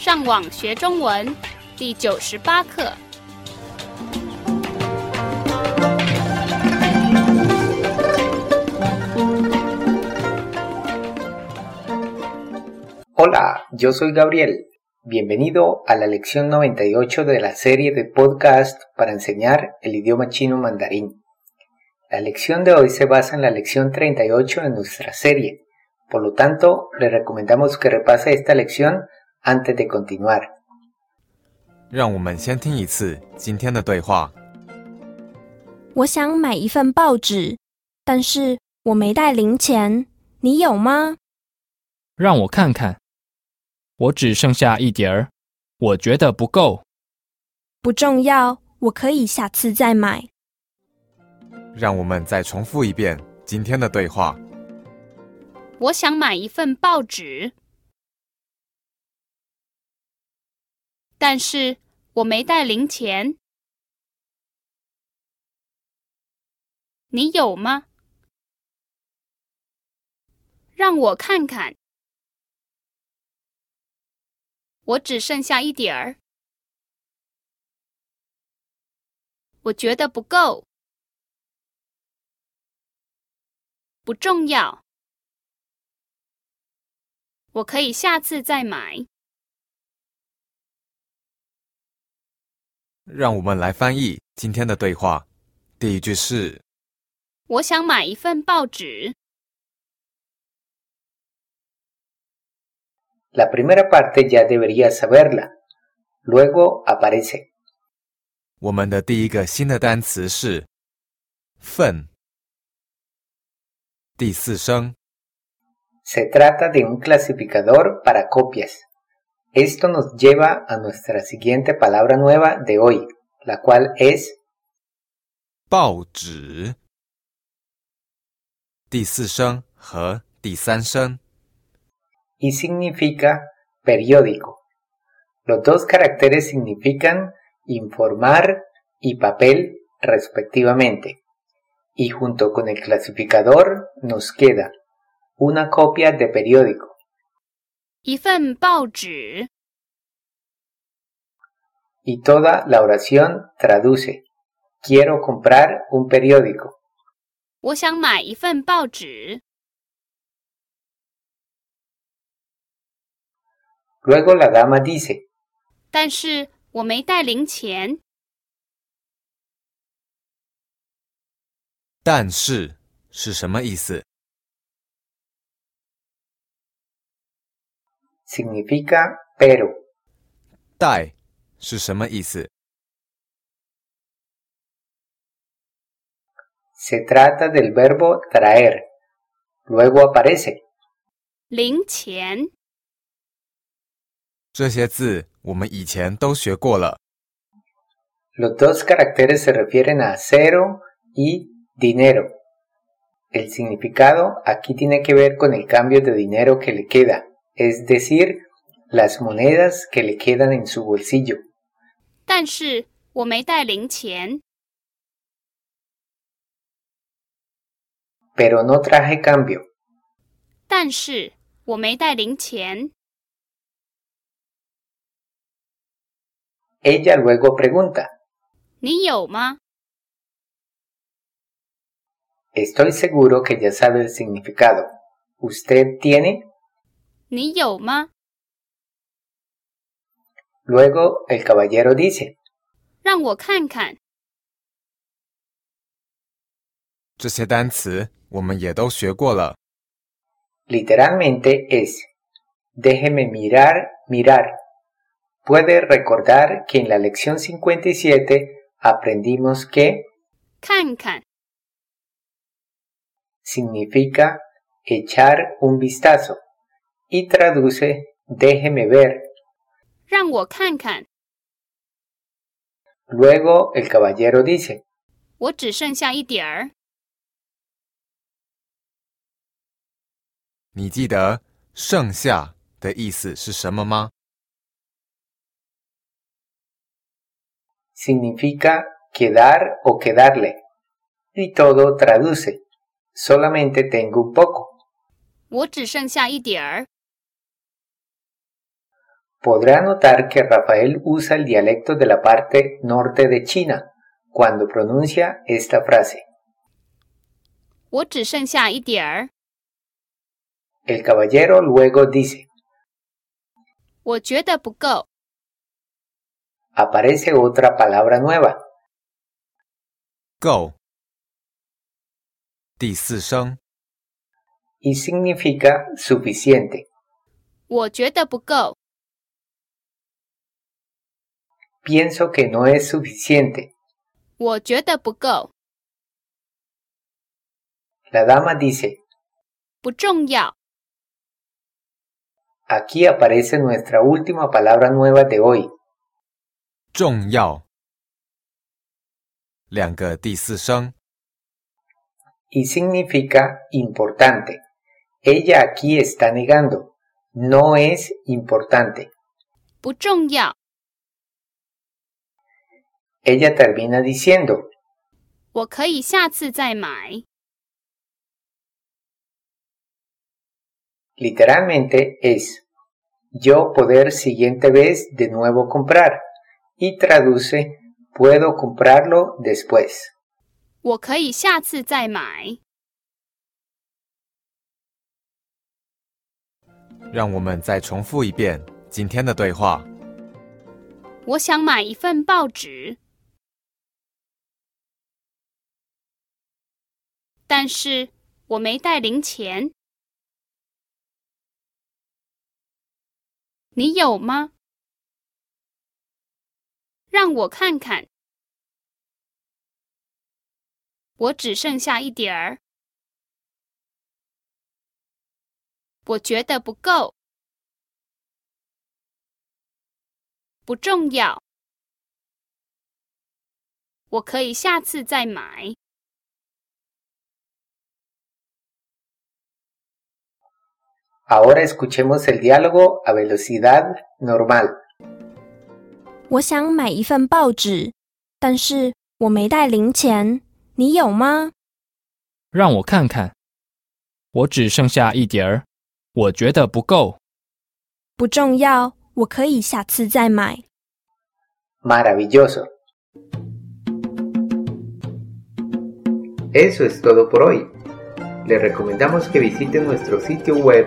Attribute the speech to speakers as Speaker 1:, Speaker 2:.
Speaker 1: 上网学中文第九十八课。
Speaker 2: Hola, yo soy Gabriel. Bienvenido a la lección 98 de la serie de podcast para enseñar el idioma chino mandarín. La lección de hoy se basa en la lección 38 de nuestra serie. Por lo tanto, le recomendamos que repase esta lección antes de continuar.
Speaker 3: 让我们先听一次今天的对话。
Speaker 4: 我想买一份报纸，但是我没带零钱，你有吗？
Speaker 5: 让我看看，我只剩下一点儿，我觉得不够。
Speaker 4: 不重要，我可以下次再买。
Speaker 3: 让我们再重复一遍今天的对话。
Speaker 1: 我想买一份报纸，但是我没带零钱。你有吗？让我看看，我只剩下一点儿，我觉得不够。不重要，我可以下次再买。
Speaker 3: 让我们来翻译今天的对话。第一句是
Speaker 1: 我想买一份报纸
Speaker 2: ，La primera parte ya debería saberla. Luego aparece
Speaker 3: 我们的第一个新的单词是份。第四声
Speaker 2: Se trata de un clasificador para copias. Esto nos lleva a nuestra siguiente palabra nueva de hoy, la cual es
Speaker 3: 报纸。第四声和第三声
Speaker 2: y significa periódico. Los dos caracteres significan informar y papel respectivamente. Y junto con el clasificador nos queda una copia de periódico.
Speaker 1: 一份报纸
Speaker 2: ，Y toda la oración traduce quiero comprar un periódico.
Speaker 1: 我想买一份报纸。
Speaker 2: Luego la dama dice
Speaker 1: 但是我没带零钱。
Speaker 3: 但是是什么意思？
Speaker 2: significa pero.
Speaker 3: 带是什么意思？
Speaker 2: Se trata del verbo traer. Luego aparece
Speaker 1: 零钱，
Speaker 3: 这些字我们以前都学过了。
Speaker 2: Los dos caracteres se refieren a cero y dinero. El significado aquí tiene que ver con el cambio de dinero que le queda, es decir, las monedas que le quedan en su bolsillo.
Speaker 1: 但是我没带零钱。
Speaker 2: Pero no traje cambio.
Speaker 1: 但是我没带零钱。
Speaker 2: Ella luego pregunta,
Speaker 1: 你有吗？
Speaker 2: estoy seguro que ya sabe el significado. ¿Usted tiene?
Speaker 1: 你有吗？
Speaker 2: Luego el caballero dice,
Speaker 1: 让我看看。
Speaker 3: 这些单词我们也都学过了。
Speaker 2: literalmente es, déjeme mirar, mirar. Puede recordar que en la lección 57 aprendimos que
Speaker 1: 看看，
Speaker 2: significa echar un vistazo y traduce déjeme ver.
Speaker 1: 让我看看。
Speaker 2: Luego el caballero dice,
Speaker 1: 我只剩下一点儿。
Speaker 3: 你记得“剩下”的意思是什么吗？
Speaker 2: significa quedar o quedarle. Y todo traduce, solamente tengo un poco.
Speaker 1: 我只剩下一点儿。
Speaker 2: Podrá notar que Rafael usa el dialecto de la parte norte de China cuando pronuncia esta frase.
Speaker 1: 我只剩下一点儿，
Speaker 2: El caballero luego dice,
Speaker 1: 我觉得不够。
Speaker 2: aparece otra palabra nueva,
Speaker 3: 够。第四声
Speaker 2: y significa suficiente.
Speaker 1: 我觉得不够，
Speaker 2: Pienso que no es suficiente.
Speaker 1: 我觉得不够，
Speaker 2: La dama dice,
Speaker 1: 不重要。
Speaker 2: aquí aparece nuestra última palabra nueva de hoy,
Speaker 3: 重要。两个第四声
Speaker 2: y significa importante. Ella aquí está negando, no es importante.
Speaker 1: 不重要，
Speaker 2: Ella termina diciendo,
Speaker 1: 我可以下次再买。
Speaker 2: literalmente es, yo poder siguiente vez de nuevo comprar, y traduce, puedo comprarlo después.
Speaker 1: 我可以下次再买。
Speaker 3: 让我们再重复一遍今天的对话。
Speaker 1: 我想买一份报纸， 但是我没带零钱。你有吗？让我看看。我只剩下一点儿，我觉得不够，不重要，我可以下次再买。
Speaker 2: Ahora escuchemos el diálogo a velocidad normal.
Speaker 4: 我想买一份报纸，但是我没带零钱。你有吗？
Speaker 5: 让我看看，我只剩下一点儿，我觉得不够。
Speaker 4: 不重要，我可以下次再买。
Speaker 2: Maravilloso. Eso es todo por hoy. Le recomendamos que visite nuestro sitio web